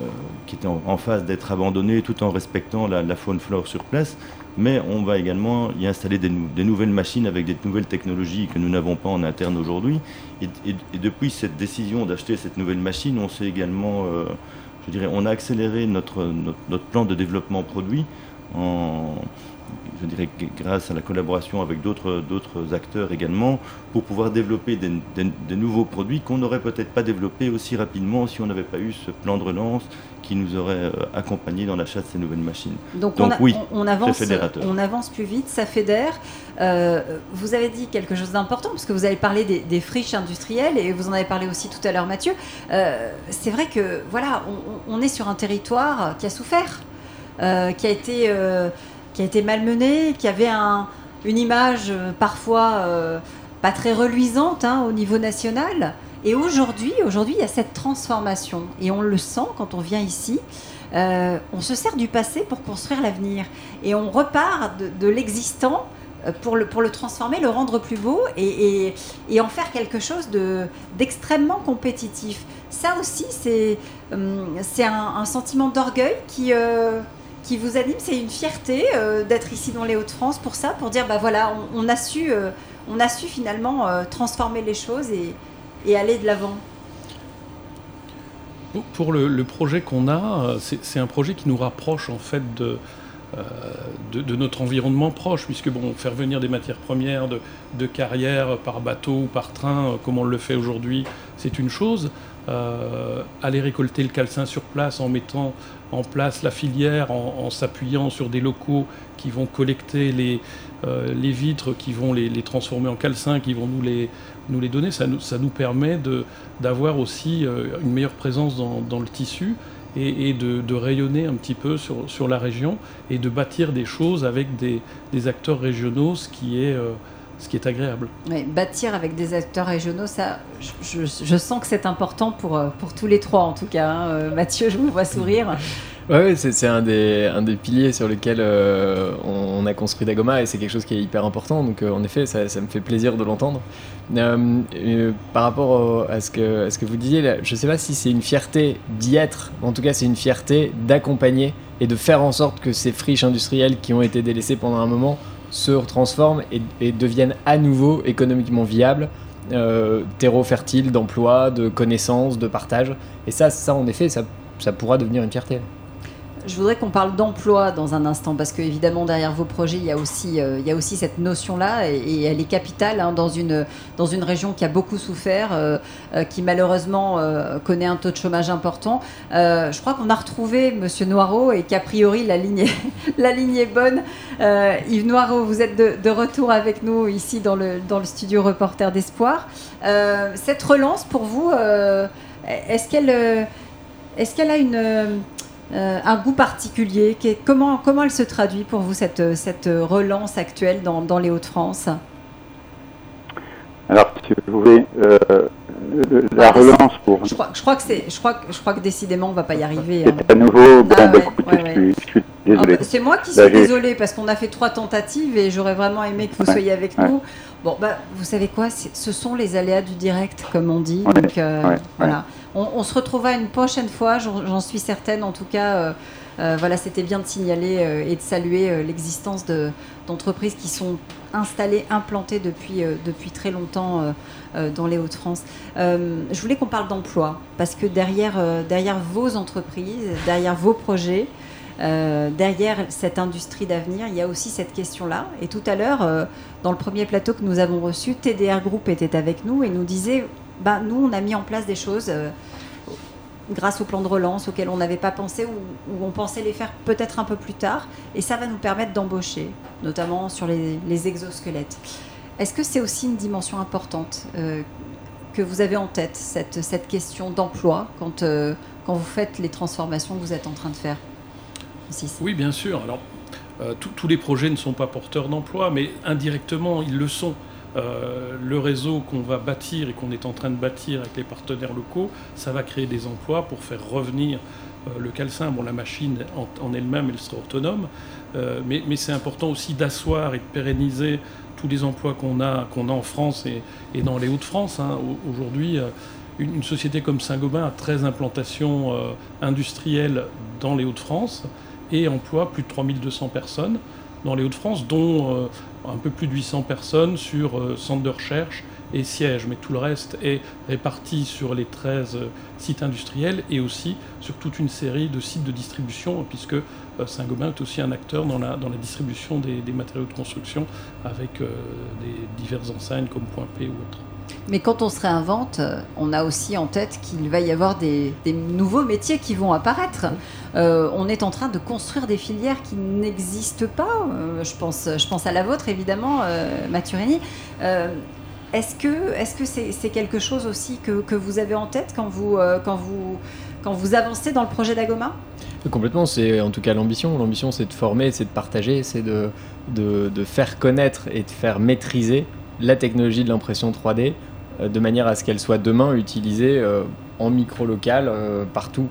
qui était en, phase d'être abandonné tout en respectant la faune-flore sur place mais on va également y installer des, nouvelles machines avec des nouvelles technologies que nous n'avons pas en interne aujourd'hui. Et, depuis cette décision d'acheter cette nouvelle machine, on s'est également, euh, je dirais, on a accéléré notre, notre, plan de développement produit en, je dirais, grâce à la collaboration avec d'autres acteurs également, pour pouvoir développer des, nouveaux produits qu'on n'aurait peut-être pas développés aussi rapidement si on n'avait pas eu ce plan de relance qui nous aurait euh, accompagnés dans l'achat de ces nouvelles machines. Donc, oui, on, avance, on avance plus vite, ça fédère. Euh, vous avez dit quelque chose d'important, parce que vous avez parlé des, friches industrielles, et vous en avez parlé aussi tout à l'heure Mathieu. Euh, c'est vrai que voilà, on, est sur un territoire qui a souffert, qui a été qui a été malmené, qui avait une image euh, parfois euh, pas très reluisante hein, au niveau national. Et aujourd'hui, aujourd'hui, il y a cette transformation. Et on le sent quand on vient ici. Euh, on se sert du passé pour construire l'avenir. Et on repart de, l'existant pour le, pour le transformer, le rendre plus beau et, en faire quelque chose d'extrêmement compétitif. Ça aussi, c'est un, un, sentiment d'orgueil qui, qui vous anime. C'est une fierté euh, d'être ici dans les Hauts-de-France pour ça, pour dire bah voilà, on, a su, euh, on a su finalement euh, transformer les choses et, aller de l'avant. Pour le, projet qu'on a, c'est un projet qui nous rapproche en fait de, notre environnement proche, puisque bon, faire venir des matières premières de, de carrière par bateau ou par train, comme on le fait aujourd'hui, c'est une chose. aller récolter le calcin sur place en mettant en place la filière, en, s'appuyant sur des locaux qui vont collecter les, les vitres, qui vont les, transformer en calcin, qui vont nous les, donner, ça nous, permet d'avoir aussi une meilleure présence dans, le tissu et, de, rayonner un petit peu sur, la région et de bâtir des choses avec des, des acteurs régionaux, ce qui est, euh, ce qui est agréable. bâtir avec des acteurs régionaux, ça, je, je, sens que c'est important pour, euh, pour tous les trois en tout cas. Hein. Euh, Mathieu, je vous vois sourire. Oui, c'est un des, un des piliers sur lesquels on, a construit Dagoma et c'est quelque chose qui est hyper important. Donc, en effet, ça, ça, me fait plaisir de l'entendre. Euh, euh, par rapport à, ce que, ce que vous disiez, je ne sais pas si c'est une fierté d'y être, en tout cas c'est une fierté d'accompagner et de faire en sorte que ces friches industrielles qui ont été délaissées pendant un moment se transforment et, deviennent à nouveau économiquement viables, euh, terreau fertile d'emploi, de connaissances, de partage. Et ça, ça en effet, ça, ça pourra devenir une fierté. Je voudrais qu'on parle d'emploi dans un instant, parce qu'évidemment, derrière vos projets, il y a aussi, euh, il y a aussi cette notion-là, et, elle est capitale hein, dans, une, dans une région qui a beaucoup souffert, euh, euh, qui malheureusement connaît un taux de chômage important. je crois qu'on a retrouvé Monsieur Noireau, et qu'a priori, la ligne, est, la ligne est bonne. Yves Noireau, vous êtes de, de, retour avec nous ici dans le, dans le studio Reporter d'Espoir. cette relance, pour vous, est-ce qu'elle est qu'elle a une euh, un goût particulier comment, comment elle se traduit pour vous, cette, cette relance actuelle dans, dans les Hauts-de-France? Alors, si vous voulez, euh, la relance pour... Je crois, je crois que c'est, je crois, je crois que décidément on va pas y arriver. Hein. à nouveau, bon, ah, désolé. c'est moi qui suis désolée parce qu'on a fait trois tentatives et j'aurais vraiment aimé que vous soyez avec nous. Bon, bah, vous savez quoi Ce sont les aléas du direct, comme on dit. Donc, euh, voilà on, se retrouvera une prochaine fois, j'en suis certaine. En tout cas, euh, euh, voilà, c'était bien de signaler euh, et de saluer l'existence d'entreprises qui sont installées, implantées depuis, très longtemps dans les Hauts-de-France. je voulais qu'on parle d'emploi, parce que derrière, derrière vos entreprises, derrière vos projets, derrière cette industrie d'avenir, il y a aussi cette question-là. Et tout à l'heure, dans le premier plateau que nous avons reçu, TDR Group était avec nous et nous disait bah, nous, on a mis en place des choses euh, grâce au plan de relance auquel on n'avait pas pensé ou, on pensait les faire peut-être un peu plus tard. Et ça va nous permettre d'embaucher, notamment sur les, exosquelettes. Est-ce que c'est aussi une dimension importante euh, que vous avez en tête, cette, cette question d'emploi, quand, euh, quand vous faites les transformations que vous êtes en train de faire? Oui, bien sûr. Alors, tous les projets ne sont pas porteurs d'emploi, mais indirectement, ils le sont. Euh, le réseau qu'on va bâtir et qu'on est en train de bâtir avec les partenaires locaux, ça va créer des emplois pour faire revenir euh, le calcin. Bon, la machine en, elle-même, elle sera autonome, euh, mais, c'est important aussi d'asseoir et de pérenniser tous les emplois qu'on a, qu'on a en France et, dans les Hauts-de-France. Hein. Aujourd'hui, une, société comme Saint-Gobain a 13 implantations industrielles dans les Hauts-de-France et emploie plus de 3200 personnes dans les Hauts-de-France, dont un peu plus de 800 personnes sur euh, centre de recherche et siège, mais tout le reste est réparti sur les 13 euh, sites industriels et aussi sur toute une série de sites de distribution, puisque euh, Saint-Gobain est aussi un acteur dans la, dans la distribution des, matériaux de construction avec des diverses enseignes comme Point P ou autres. Mais quand on se réinvente, euh, on a aussi en tête qu'il va y avoir des, nouveaux métiers qui vont apparaître. Euh, on est en train de construire des filières qui n'existent pas. Euh, je, pense, je pense à la vôtre, évidemment, Mathurini. est-ce que c'est -ce que c'est quelque chose aussi que, que, vous avez en tête quand vous, quand vous, quand vous avancez dans le projet d'Agoma? Complètement, c'est en tout cas l'ambition. L'ambition, c'est de former, c'est de partager, c'est de, de, faire connaître et de faire maîtriser la technologie de l'impression 3D euh, de manière à ce qu'elle soit demain utilisée euh, en micro-local euh, partout,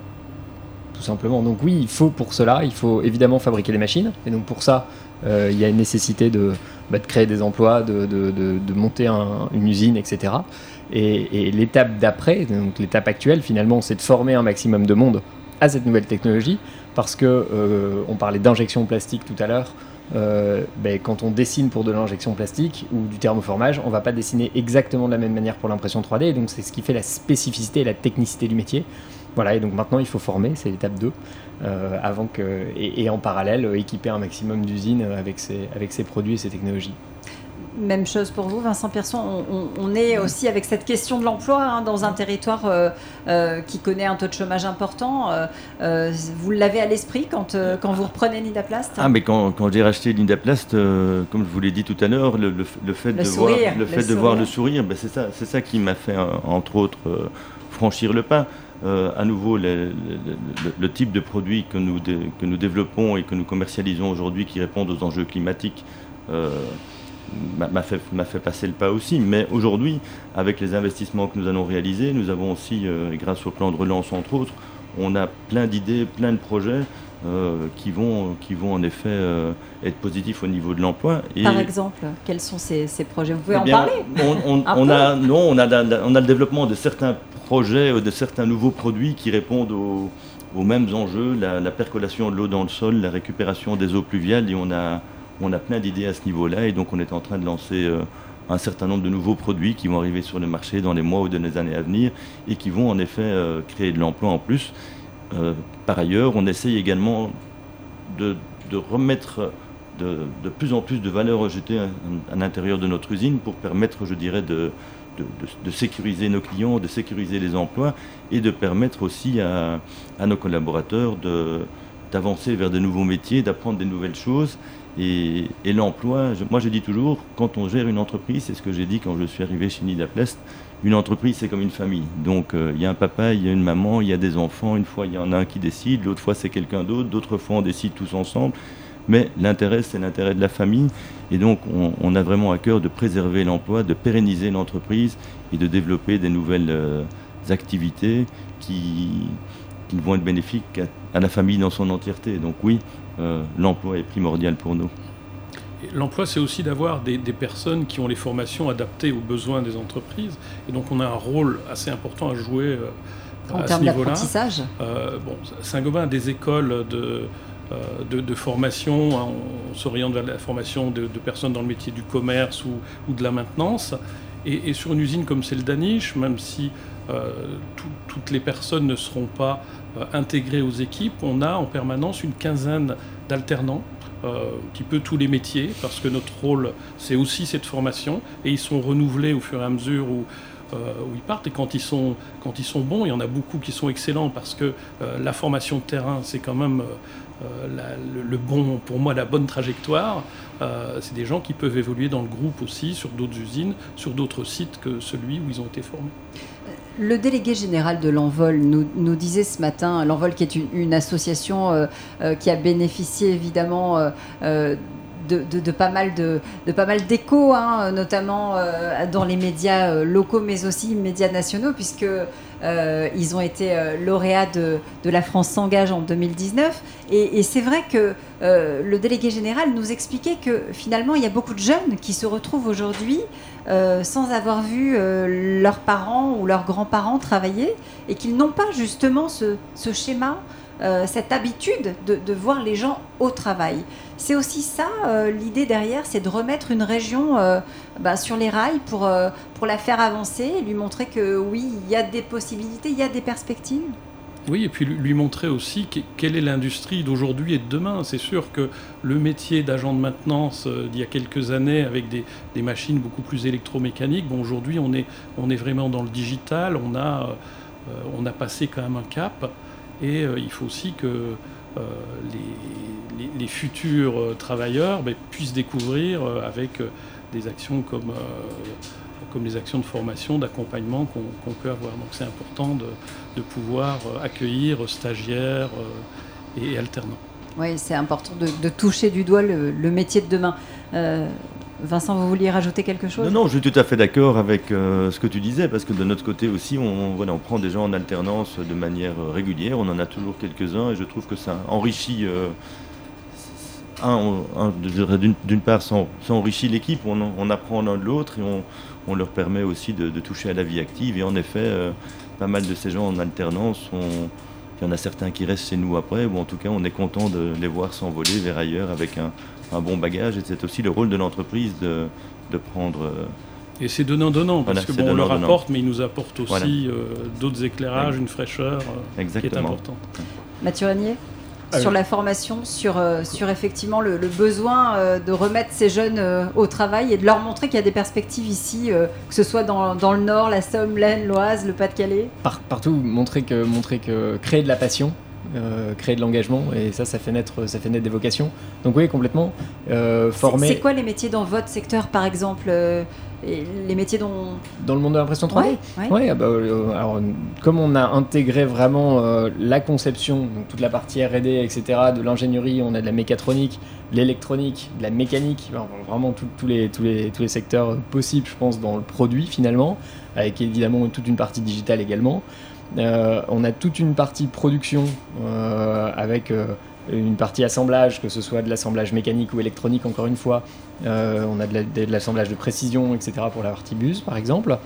tout simplement. Donc oui, il faut pour cela, il faut évidemment fabriquer les machines, et donc pour ça, il y a une nécessité de, bah, créer des emplois, de, monter une usine, etc. Et, et l'étape d'après, donc l'étape actuelle finalement, c'est de former un maximum de monde à cette nouvelle technologie, parce que on parlait d'injection plastique tout à l'heure. Euh, ben, quand on dessine pour de l'injection plastique ou du thermoformage, on va pas dessiner exactement de la même manière pour l'impression 3D. Donc c'est ce qui fait la spécificité et la technicité du métier. Voilà, et donc maintenant il faut former, c'est l'étape 2, avant que, et, en parallèle équiper un maximum d'usines avec avec ces produits et ces technologies. Même chose pour vous, Vincent Pierson. On, est aussi avec cette question de l'emploi hein, dans un territoire euh, euh, qui connaît un taux de chômage important. Euh, vous l'avez à l'esprit quand, quand vous reprenez Nidaplast Ah, mais quand, quand j'ai racheté Nidaplast, comme je vous l'ai dit tout à l'heure, le, fait, de, voir, le, fait de voir le sourire, ben c'est ça, ça qui m'a fait, entre autres, franchir le pas. à nouveau, le, type de produit que nous, que nous développons et que nous commercialisons aujourd'hui qui répondent aux enjeux climatiques m'a fait, fait, passer le pas aussi. Mais aujourd'hui, avec les investissements que nous allons réaliser, nous avons aussi, euh, grâce au plan de relance entre autres, on a plein d'idées, plein de projets euh, qui, vont, qui vont en effet euh, être positifs au niveau de l'emploi. Par exemple, quels sont ces, ces projets? Vous pouvez eh en parler on, on, a, non, on, a, on a le développement de certains projets, de certains nouveaux produits qui répondent aux, aux mêmes enjeux, la, la percolation de l'eau dans le sol, la récupération des eaux pluviales, et on a on a plein d'idées à ce niveau-là et donc on est en train de lancer euh, un certain nombre de nouveaux produits qui vont arriver sur le marché dans les mois ou dans les années à venir et qui vont en effet euh, créer de l'emploi en plus. Euh, par ailleurs, on essaye également de, remettre de, plus en plus de valeur ajoutée à, l'intérieur de notre usine pour permettre, je dirais, de, sécuriser nos clients, de sécuriser les emplois et de permettre aussi à, nos collaborateurs d'avancer vers de nouveaux métiers, d'apprendre des nouvelles choses et, l'emploi, moi je dis toujours, quand on gère une entreprise, c'est ce que j'ai dit quand je suis arrivé chez Nidaplast, une entreprise c'est comme une famille. Donc euh, il y a un papa, il y a une maman, il y a des enfants, une fois il y en a un qui décide, l'autre fois c'est quelqu'un d'autre, d'autres fois on décide tous ensemble. Mais l'intérêt c'est l'intérêt de la famille et donc on, a vraiment à cœur de préserver l'emploi, de pérenniser l'entreprise et de développer des nouvelles euh, activités qui, qui vont être bénéfiques à, la famille dans son entièreté. Donc oui, euh, l'emploi est primordial pour nous. L'emploi, c'est aussi d'avoir des, personnes qui ont les formations adaptées aux besoins des entreprises. Et donc, on a un rôle assez important à jouer euh, en à ce niveau-là. Euh, bon, Saint-Gobain a des écoles de, de, formation. Hein, on s'oriente vers la formation de, personnes dans le métier du commerce ou, de la maintenance. Et, sur une usine comme celle d'Aniche, même si toutes les personnes ne seront pas euh, intégrés aux équipes, on a en permanence une quinzaine d'alternants euh, un petit peu tous les métiers, parce que notre rôle, c'est aussi cette formation, et ils sont renouvelés au fur et à mesure où, euh, ils partent. Et quand ils, sont, quand ils sont bons, il y en a beaucoup qui sont excellents, parce que la formation de terrain, c'est quand même le, bon, pour moi, la bonne trajectoire. c'est des gens qui peuvent évoluer dans le groupe aussi, sur d'autres usines, sur d'autres sites que celui où ils ont été formés. Le délégué général de l'Envol nous, disait ce matin, l'Envol qui est une, association euh, euh, qui a bénéficié évidemment euh, de, pas mal de, pas mal d'échos, hein, notamment dans les médias locaux, mais aussi médias nationaux, puisque ils ont été lauréats de, La France s'engage en 2019. Et, et c'est vrai que le délégué général nous expliquait que finalement, il y a beaucoup de jeunes qui se retrouvent aujourd'hui euh, sans avoir vu euh, leurs parents ou leurs grands-parents travailler et qu'ils n'ont pas justement ce, schéma, euh, cette habitude de, voir les gens au travail. C'est aussi ça, l'idée derrière, c'est de remettre une région bah, sur les rails pour, pour la faire avancer, lui montrer que oui, il y a des possibilités, il y a des perspectives. Oui, et puis lui montrer aussi quelle est l'industrie d'aujourd'hui et de demain. C'est sûr que le métier d'agent de maintenance euh, d'il y a quelques années avec des, machines beaucoup plus électromécaniques, bon, aujourd'hui on est, on est vraiment dans le digital, on a, euh, on a passé quand même un cap et euh, il faut aussi que les, futurs travailleurs ben, puissent découvrir avec des actions comme comme les actions de formation, d'accompagnement qu'on peut avoir. Donc c'est important de, pouvoir euh, accueillir stagiaires euh, et alternants. Oui, c'est important de, toucher du doigt le, métier de demain. Euh, Vincent, vous vouliez rajouter quelque chose? Non, je suis tout à fait d'accord avec ce que tu disais, parce que de notre côté aussi, on, voilà, on prend des gens en alternance de manière régulière, on en a toujours quelques-uns, et je trouve que ça enrichit, d'une part, ça, enrichit l'équipe, on, apprend l'un de l'autre, et on, leur permet aussi de, toucher à la vie active. Et en effet, euh, pas mal de ces gens en alternance, il y en a certains qui restent chez nous après, ou en tout cas, on est content de les voir s'envoler vers ailleurs avec un, bon bagage. Et c'est aussi le rôle de l'entreprise de, prendre, Et c'est donnant-donnant, parce Voilà, que bon, on leur apporte, mais ils nous apportent aussi Voilà. euh, d'autres éclairages, une fraîcheur euh, qui est importante. Mathieu Régnier Ah sur la formation, sur, euh, sur effectivement le, le besoin euh, de remettre ces jeunes euh, au travail et de leur montrer qu'il y a des perspectives ici, euh, que ce soit dans, dans le Nord, la Somme, l'Aisne, l'Oise, le Pas-de-Calais? Par- partout, montrer que, montrer que créer de la passion, euh, créer de l'engagement, et ça, ça fait naître, ça fait naître des vocations. Donc oui, complètement. Euh, C'est- former C'est quoi les métiers dans votre secteur, par exemple euh, Les métiers dont. dans le monde de l'impression 3D. Ouais, ouais. Ouais, ah bah, euh, alors, comme on a intégré vraiment la conception, donc toute la partie R&D, etc., de l'ingénierie, on a de la mécatronique, de l'électronique, de la mécanique, vraiment tout- tous les, tous, les, tous les secteurs possibles, je pense, dans le produit finalement, avec évidemment toute une partie digitale également. Euh, on a toute une partie production euh, avec euh, une partie assemblage, que ce soit de l'assemblage mécanique ou électronique, encore une fois. On a de la- de l'assemblage de précision, etc., pour la partie bus, par exemple.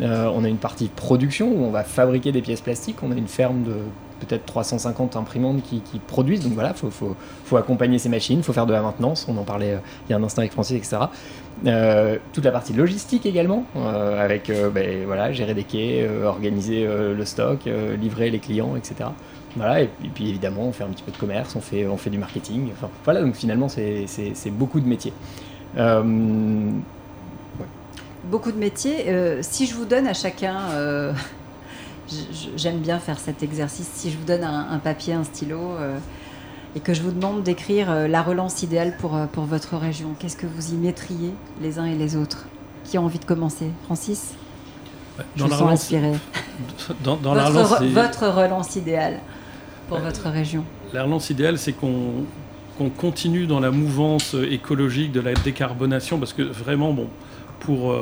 On a une partie production où on va fabriquer des pièces plastiques. On a une ferme de peut-être 350 imprimantes qui, produisent. Donc voilà, il faut, accompagner ces machines, il faut faire de la maintenance. On en parlait euh, il y a un instant avec Francis, etc. Euh, toute la partie logistique également, euh, avec ben, voilà, gérer des quais, organiser le stock, livrer les clients, etc. Voilà, et, puis évidemment, on fait un petit peu de commerce, on fait, du marketing. Voilà, donc finalement, c'est- beaucoup de métiers. Beaucoup de métiers. Si je vous donne à chacun, j'aime bien faire cet exercice, si je vous donne un, un papier, un stylo, euh, et que je vous demande d'écrire euh, la relance idéale pour, euh, pour votre région, qu'est-ce que vous y mettriez les uns et les autres Qui a envie de commencer? Francis? Je Dans vous la relance, inspiré. dans, dans la votre, relance, votre relance idéale pour votre région. La relance idéale, c'est qu'on qu'on continue dans la mouvance écologique de la décarbonation, parce que vraiment, bon, pour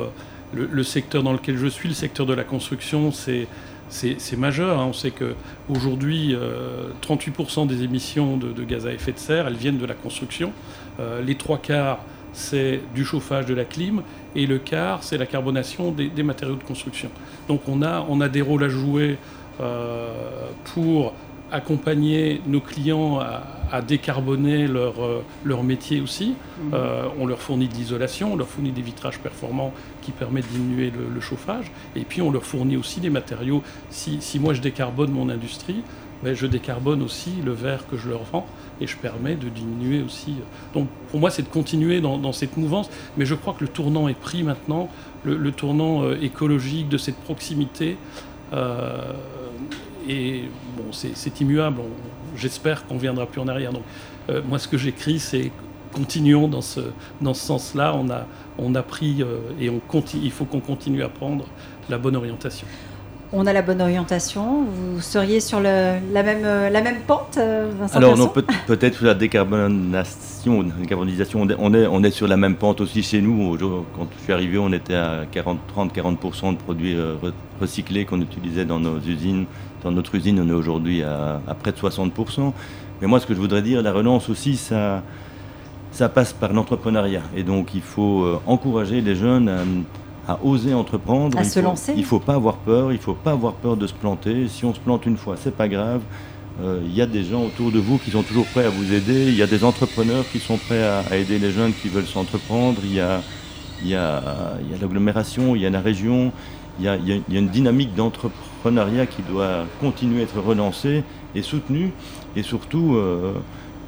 le, le secteur dans lequel je suis, le secteur de la construction, c'est c'est majeur. hein. On sait que aujourd'hui, euh, 38% des émissions de, gaz à effet de serre, elles viennent de la construction. Euh, les trois quarts, c'est du chauffage, de la clim, et le quart, c'est la carbonation des, des matériaux de construction. Donc on a, on a des rôles à jouer euh, pour accompagner nos clients à, à décarboner leur, euh, leur métier aussi. Euh, on leur fournit de l'isolation, on leur fournit des vitrages performants qui permettent de diminuer le, le chauffage. Et puis on leur fournit aussi des matériaux. Si, si moi je décarbone mon industrie, ben, je décarbone aussi le verre que je leur vends et je permets de diminuer aussi. Donc pour moi c'est de continuer dans, dans cette mouvance, mais je crois que le tournant est pris maintenant, le, le tournant euh, écologique de cette proximité. Euh, et bon, c'est immuable. J'espère qu'on ne viendra plus en arrière. Donc, euh, moi, ce que j'écris, c'est continuons dans ce, dans ce sens-là. On a, on a pris euh, et on continue, il faut qu'on continue à prendre la bonne orientation. On a la bonne orientation. Vous seriez sur le- la, même, euh, la même pente, Vincent Alors non, peut-être sur la décarbonation, décarbonisation, on est, on est, on est sur la même pente aussi chez nous. Aujourd'hui, Quand je suis arrivé, on était à 40, 30-40% de produits re- recyclés qu'on utilisait dans nos usines. Dans notre usine, on est aujourd'hui à, à près de 60%. Mais moi, ce que je voudrais dire, la relance aussi, ça, ça passe par l'entrepreneuriat. Et donc, il faut euh, encourager les jeunes à, à oser entreprendre. À il se faut, lancer. Il ne faut pas avoir peur. Il ne faut pas avoir peur de se planter. Si on se plante une fois, c'est pas grave. Euh, Il y a des gens autour de vous qui sont toujours prêts à vous aider. Il y a des entrepreneurs qui sont prêts à, à aider les jeunes qui veulent s'entreprendre. Il y a, il y a, il y a l'agglomération, il y a la région. Il y a, il y a- une dynamique d'entrepreneuriat qui doit continuer à être relancée et soutenue. Et surtout, euh,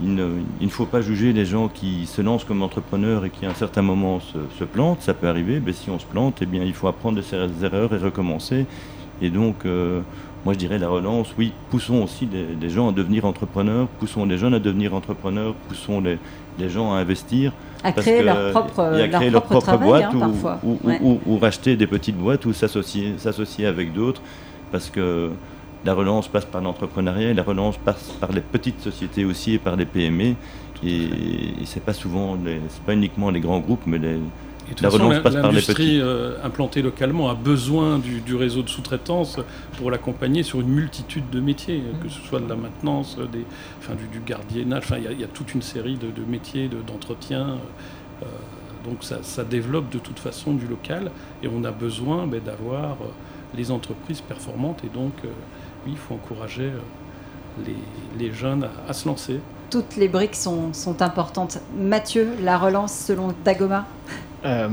il, ne, il ne faut pas juger les gens qui se lancent comme entrepreneurs et qui à un certain moment se, se plantent. Ça peut arriver, mais si on se plante, eh bien, il faut apprendre de ses erreurs et recommencer. Et donc, euh, moi je dirais la relance, oui, poussons aussi les, les gens à devenir entrepreneurs, poussons les jeunes à devenir entrepreneurs, poussons les, les gens à investir. à parce créer que- leur propre, et à leur créer leur propre travail, boîte hein, ou, parfois. ou- Ouais. ou- ou racheter des petites boîtes ou s'associer avec d'autres parce que la relance passe par l'entrepreneuriat la relance passe par les petites sociétés aussi et par les PME et, et c'est pas souvent les- pas uniquement les grands groupes mais les, Et de toute La façon, relance passe par les l'industrie euh, implantée localement a besoin du, du réseau de sous-traitance pour l'accompagner sur une multitude de métiers, que ce soit de la maintenance, des, enfin, du, du gardiennage, enfin, il y a- il y, a toute une série de, de métiers, de- d'entretien. euh, donc ça, ça développe de toute façon du local et on a besoin ben, d'avoir euh, les entreprises performantes et donc euh, oui, il faut encourager euh, les, les jeunes à, à se lancer. Toutes les briques sont, sont importantes. Mathieu, la relance selon Dagoma euh,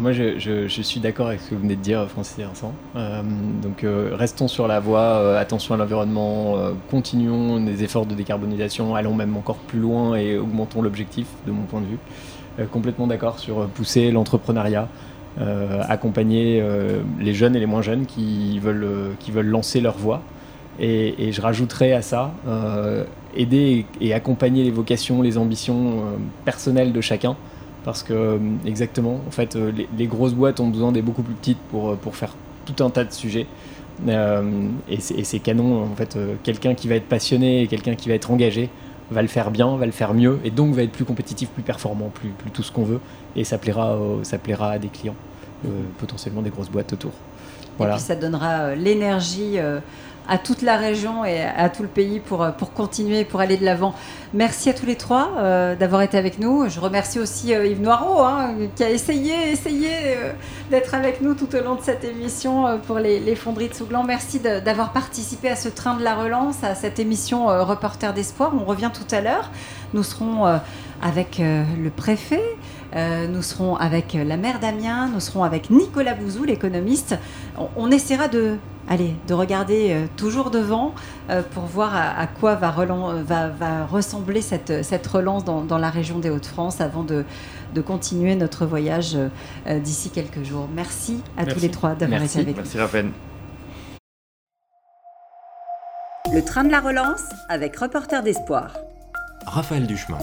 moi, je, suis d'accord avec ce que vous venez de dire, Francis et Vincent. Euh, donc, restons sur la voie, attention à l'environnement, continuons les efforts de décarbonisation, allons même encore plus loin et augmentons l'objectif, de mon point de vue. complètement d'accord sur pousser l'entrepreneuriat, accompagner les jeunes et les moins jeunes qui veulent, veulent lancer leur voie. Et, je rajouterais à ça, aider et, accompagner les vocations, les ambitions personnelles de chacun parce que euh, exactement, en fait, euh, les, grosses boîtes ont besoin des beaucoup plus petites pour, euh, pour faire tout un tas de sujets. et c'est canon, en fait, quelqu'un qui va être passionné et quelqu'un qui va être engagé va le faire bien, va le faire mieux, et donc va être plus compétitif, plus performant, plus, plus tout ce qu'on veut, et ça plaira, ça plaira à des clients, potentiellement des grosses boîtes autour. Voilà. Et puis ça donnera l'énergie à toute la région et à tout le pays pour, euh, pour continuer, pour aller de l'avant. Merci à tous les trois euh, d'avoir été avec nous. Je remercie aussi euh, Yves Noireau hein, qui a essayé, essayé d'être avec nous tout au long de cette émission pour les, fonderies de Souglan. Merci d'avoir participé à ce train de la relance, à cette émission Reporter d'Espoir. On revient tout à l'heure. Nous serons avec le préfet. Nous serons avec la maire d'Amiens, nous serons avec Nicolas Bouzou, l'économiste. on, essaiera de allez, de regarder euh, toujours devant euh, pour voir à, quoi va, ressembler cette, relance dans, la région des Hauts-de-France avant de, continuer notre voyage euh, d'ici quelques jours. Merci à tous les trois d'avoir été avec nous. Merci Raphaël. Le train de la relance avec Reporter d'Espoir. Raphaël Duchemin.